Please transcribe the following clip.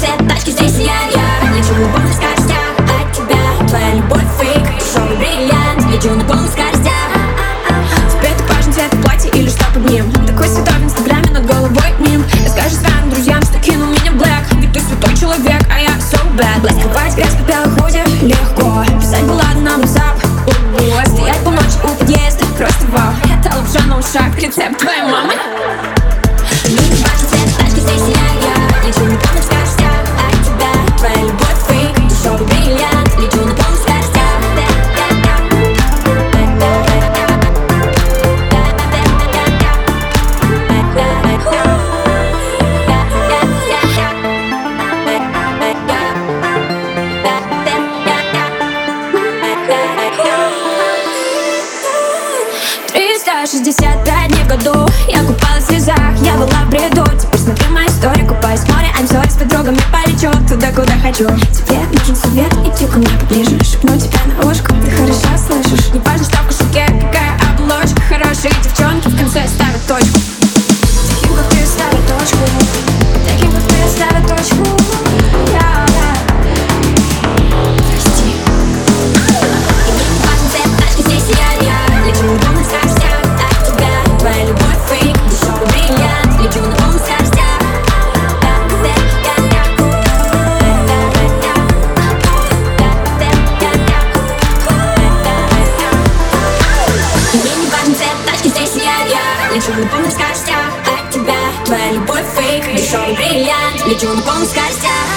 цвет тачки, здесь я, я. Лечу на полных скоростях от тебя Твоя любовь фейк, дешевый бриллиант Лечу на полных скоростях В предупажном цвет платье или что под ним Такой святой в инстаграме над головой мим. Я скажу своим друзьям, что кинул меня блэк. Ведь ты святой человек, а я so bad. Блэсковать грязь по белой худе легко. Писать баллады на мусап, Стоять по ночи у подъезда, просто вау Это лапша на ушах, рецепт Шестьдесят пять дней в году Я купалась в слезах, я была в бреду. Теперь смотри мою историю, купаюсь в море I'm sorry, с подругами полечу. Туда, куда хочу Лечу на полных скоростях от тебя Твоя любовь фейк, дешевый бриллиант Лечу на полных скоростях